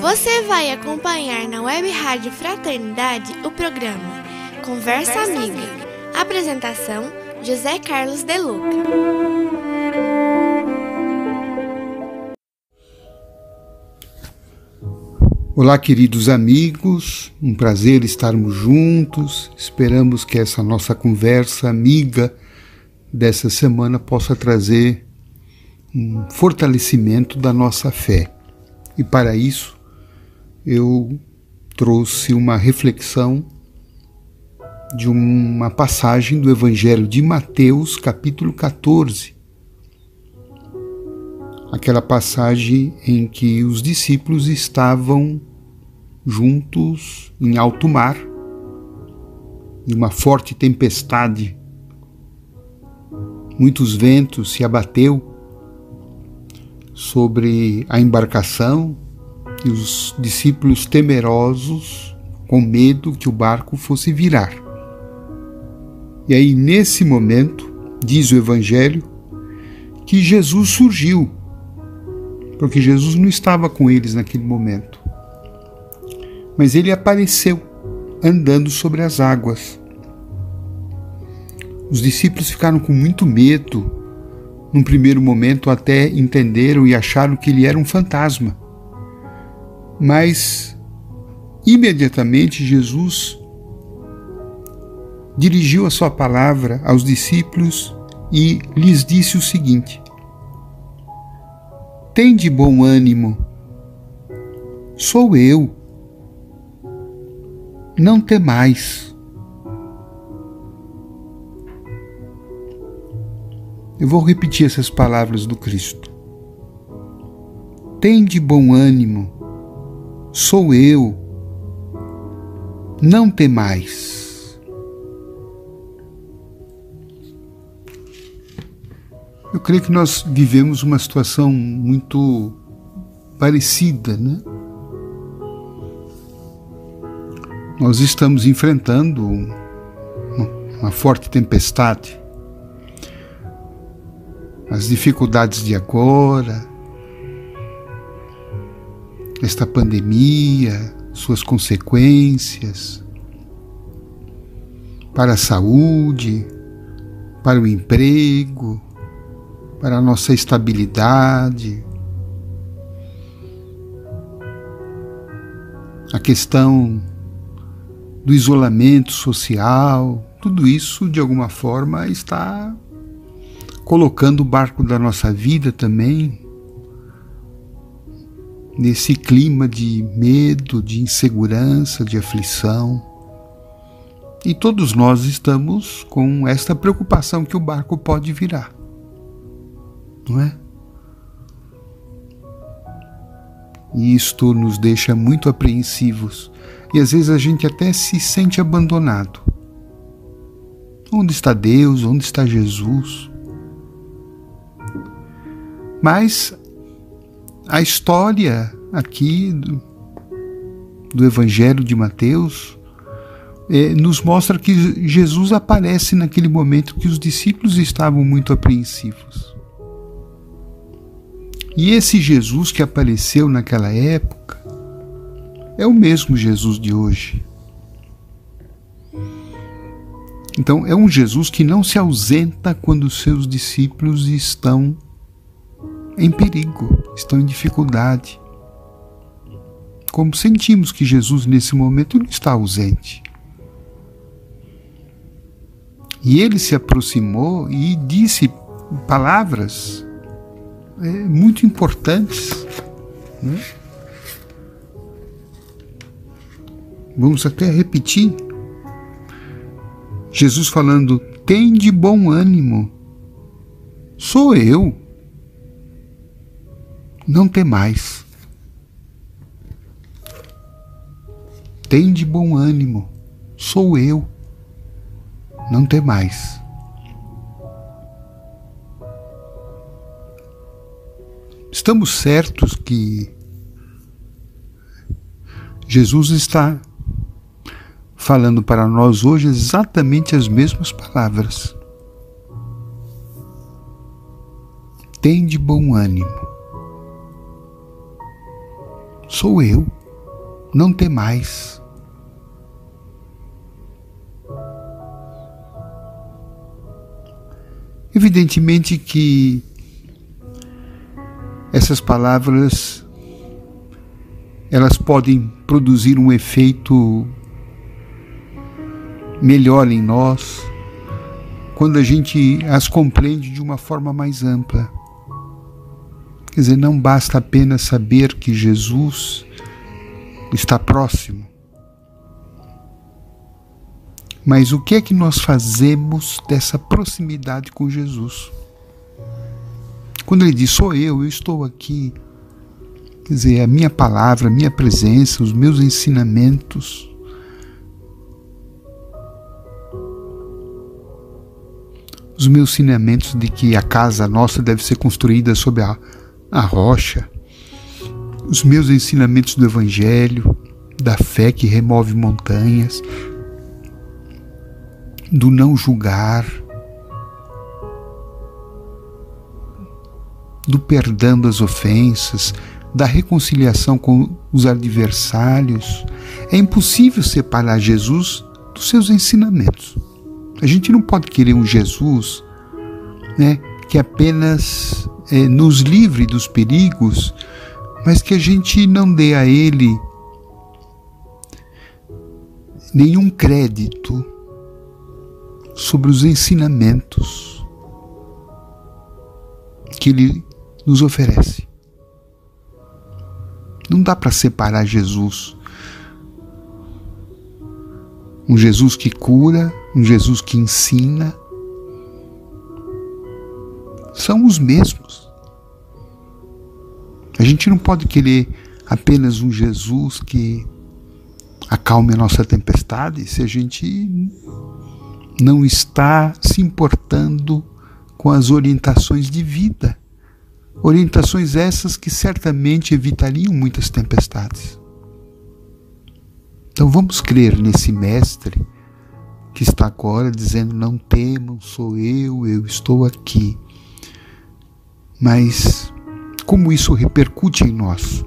Você vai acompanhar na Web Rádio Fraternidade o programa Conversa, Conversa Amiga. Amiga. Apresentação: José Carlos De Luca. Olá, queridos amigos, um prazer estarmos juntos. Esperamos que essa nossa conversa amiga dessa semana possa trazer um fortalecimento da nossa fé. E para isso, eu trouxe uma reflexão de uma passagem do Evangelho de Mateus, capítulo 14. Aquela passagem em que os discípulos estavam juntos em alto mar, e uma forte tempestade, muitos ventos se abateu sobre a embarcação e os discípulos temerosos, com medo que o barco fosse virar. E aí, nesse momento, diz o Evangelho, que Jesus surgiu, porque Jesus não estava com eles naquele momento, mas ele apareceu andando sobre as águas. Os discípulos ficaram com muito medo. Num primeiro momento, até entenderam e acharam que ele era um fantasma. Mas imediatamente Jesus dirigiu a sua palavra aos discípulos e lhes disse o seguinte: Tende bom ânimo, sou eu, não temais. Eu vou repetir essas palavras do Cristo. Tende bom ânimo, sou eu, não temais. Eu creio que nós vivemos uma situação muito parecida, né? Nós estamos enfrentando uma forte tempestade. As dificuldades de agora, esta pandemia, suas consequências para a saúde, para o emprego, para a nossa estabilidade. A questão do isolamento social, tudo isso de alguma forma está colocando o barco da nossa vida também nesse clima de medo, de insegurança, de aflição. E todos nós estamos com esta preocupação que o barco pode virar. Não é? E isto nos deixa muito apreensivos e às vezes a gente até se sente abandonado. Onde está Deus? Onde está Jesus? Mas a história aqui do, do Evangelho de Mateus é, nos mostra que Jesus aparece naquele momento que os discípulos estavam muito apreensivos. E esse Jesus que apareceu naquela época é o mesmo Jesus de hoje. Então, é um Jesus que não se ausenta quando seus discípulos estão em perigo, estão em dificuldade. Como sentimos que Jesus nesse momento não está ausente. E ele se aproximou e disse palavras é, muito importantes. Né? Vamos até repetir. Jesus falando: tem de bom ânimo, sou eu não temais. Tem de bom ânimo, sou eu, não temais. Estamos certos que Jesus está falando para nós hoje exatamente as mesmas palavras. Tem de bom ânimo Sou eu, não tem mais. Evidentemente que essas palavras elas podem produzir um efeito melhor em nós quando a gente as compreende de uma forma mais ampla. Quer dizer, não basta apenas saber que Jesus está próximo, mas o que é que nós fazemos dessa proximidade com Jesus? Quando ele diz, sou eu, eu estou aqui, Quer dizer, a minha palavra, a minha presença, os meus ensinamentos. Os meus ensinamentos de que a casa nossa deve ser construída sobre a, a rocha. Os meus ensinamentos do Evangelho, da fé que remove montanhas, do não julgar, do perdão das ofensas, da reconciliação com os adversários, é impossível separar Jesus dos seus ensinamentos. A gente não pode querer um Jesus né, que apenas é, nos livre dos perigos, mas que a gente não dê a Ele nenhum crédito sobre os ensinamentos que Ele nos oferece. Não dá para separar Jesus. Um Jesus que cura, um Jesus que ensina, são os mesmos. A gente não pode querer apenas um Jesus que acalme a nossa tempestade se a gente não está se importando com as orientações de vida. Orientações essas que certamente evitariam muitas tempestades. Então vamos crer nesse Mestre que está agora dizendo: Não temam, sou eu, eu estou aqui. Mas como isso repercute em nós?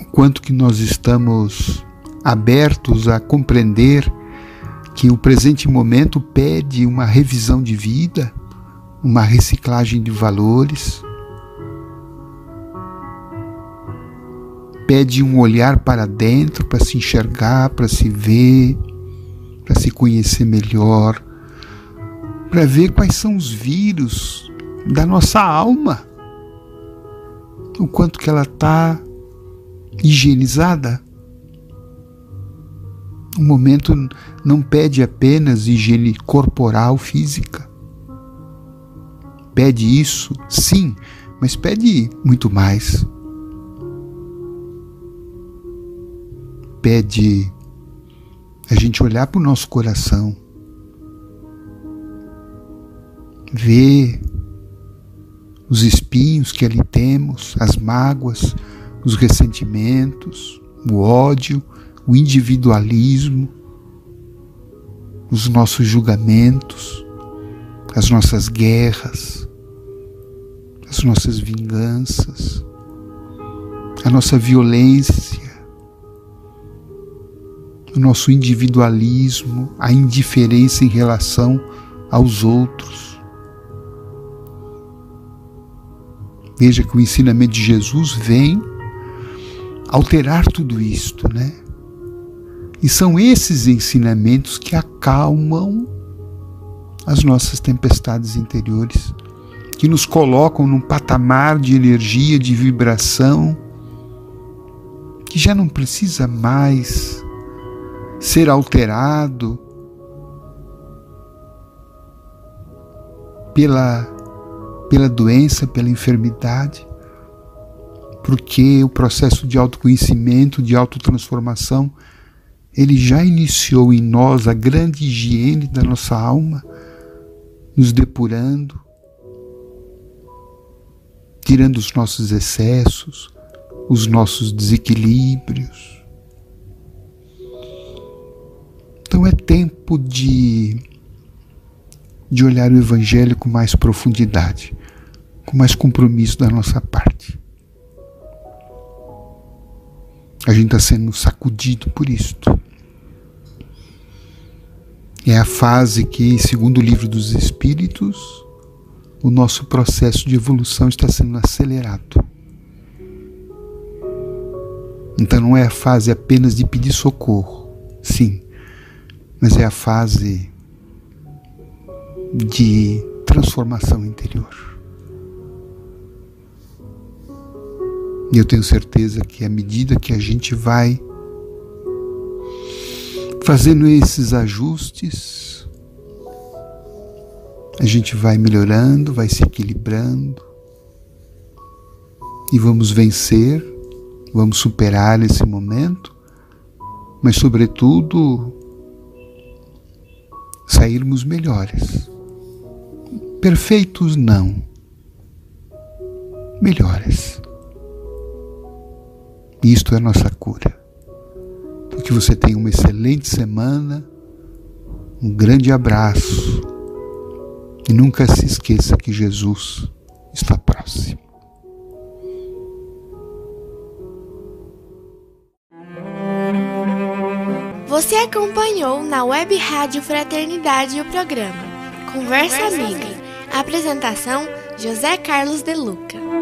O quanto que nós estamos abertos a compreender que o presente momento pede uma revisão de vida, uma reciclagem de valores, pede um olhar para dentro para se enxergar, para se ver, para se conhecer melhor, para ver quais são os vírus da nossa alma, o quanto que ela está higienizada o momento não pede apenas higiene corporal, física. Pede isso, sim, mas pede muito mais. Pede a gente olhar para o nosso coração, ver os espinhos que ali temos, as mágoas, os ressentimentos, o ódio, o individualismo, os nossos julgamentos, as nossas guerras, as nossas vinganças, a nossa violência, o nosso individualismo, a indiferença em relação aos outros. Veja que o ensinamento de Jesus vem alterar tudo isto, né? E são esses ensinamentos que acalmam as nossas tempestades interiores, que nos colocam num patamar de energia, de vibração, que já não precisa mais ser alterado pela, pela doença, pela enfermidade, porque o processo de autoconhecimento, de autotransformação, ele já iniciou em nós a grande higiene da nossa alma, nos depurando, tirando os nossos excessos, os nossos desequilíbrios. Então é tempo de, de olhar o Evangelho com mais profundidade. com mais compromisso da nossa parte. A gente está sendo sacudido por isto. É a fase que, segundo o livro dos Espíritos, o nosso processo de evolução está sendo acelerado. Então não é a fase apenas de pedir socorro, sim, mas é a fase de transformação interior. E eu tenho certeza que à medida que a gente vai fazendo esses ajustes, a gente vai melhorando, vai se equilibrando e vamos vencer, vamos superar esse momento, mas, sobretudo, sairmos melhores. Perfeitos não, melhores. Isto é nossa cura. Que você tenha uma excelente semana, um grande abraço e nunca se esqueça que Jesus está próximo. Você acompanhou na Web Rádio Fraternidade o programa Conversa Amiga. Apresentação José Carlos De Luca.